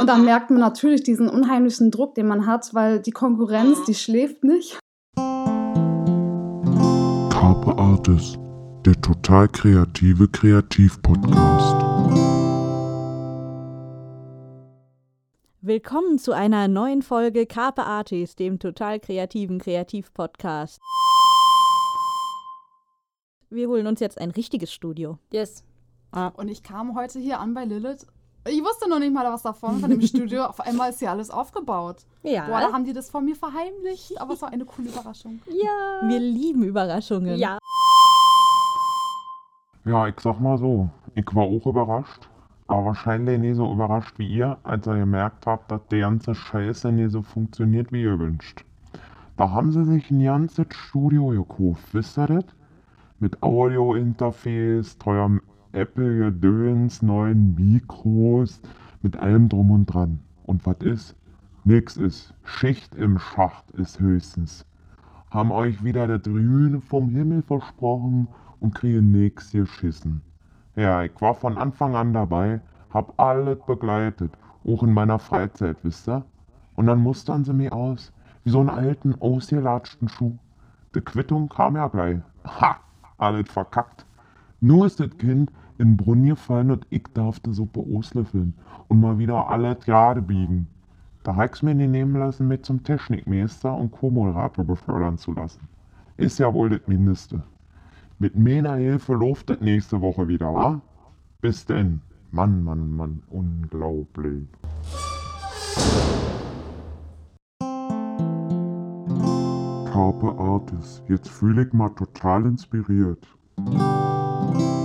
Und dann merkt man natürlich diesen unheimlichen Druck, den man hat, weil die Konkurrenz, die schläft nicht. Carpe Artis, der total kreative Kreativpodcast. Willkommen zu einer neuen Folge Carpe Artis, dem total kreativen Kreativpodcast. Wir holen uns jetzt ein richtiges Studio. Yes. Und ich kam heute hier an bei Lilith. Ich wusste noch nicht mal was davon, von dem Studio. Auf einmal ist hier alles aufgebaut. Ja. Boah, da haben die das von mir verheimlicht. Aber es war eine coole Überraschung. Ja. Wir lieben Überraschungen. Ja. Ja, ich sag mal so, ich war auch überrascht, aber wahrscheinlich nicht so überrascht wie ihr, als ihr gemerkt habt, dass die ganze Scheiße nicht so funktioniert, wie ihr wünscht. Da haben sie sich ein ganzes Studio gekauft, wisst ihr das? Mit Audio-Interface, teuerem Apple-Gedöns, neuen Mikros, mit allem drum und dran. Und was ist? Nix ist. Schicht im Schacht ist höchstens. Haben euch wieder das Grüne vom Himmel versprochen und kriegen nix geschissen. Ja, ich war von Anfang an dabei, hab alles begleitet, auch in meiner Freizeit, wisst ihr? Und dann mustern sie mich aus, wie so einen alten, ausgelatschten Schuh. Die Quittung kam ja gleich. Ha! Alles verkackt. Nur ist das Kind in den Brunnen gefallen und ich darf die Suppe auslöffeln und mal wieder alles gerade biegen. Da hab ich's mir nicht nehmen lassen, mich zum Technikmeister und Co-Moderator befördern zu lassen. Ist ja wohl das Mindeste. Mit meiner Hilfe läuft das nächste Woche wieder, wa? Bis denn. Mann, Mann, Mann, unglaublich. Carpe Artis, jetzt fühle ich mal total inspiriert. thank you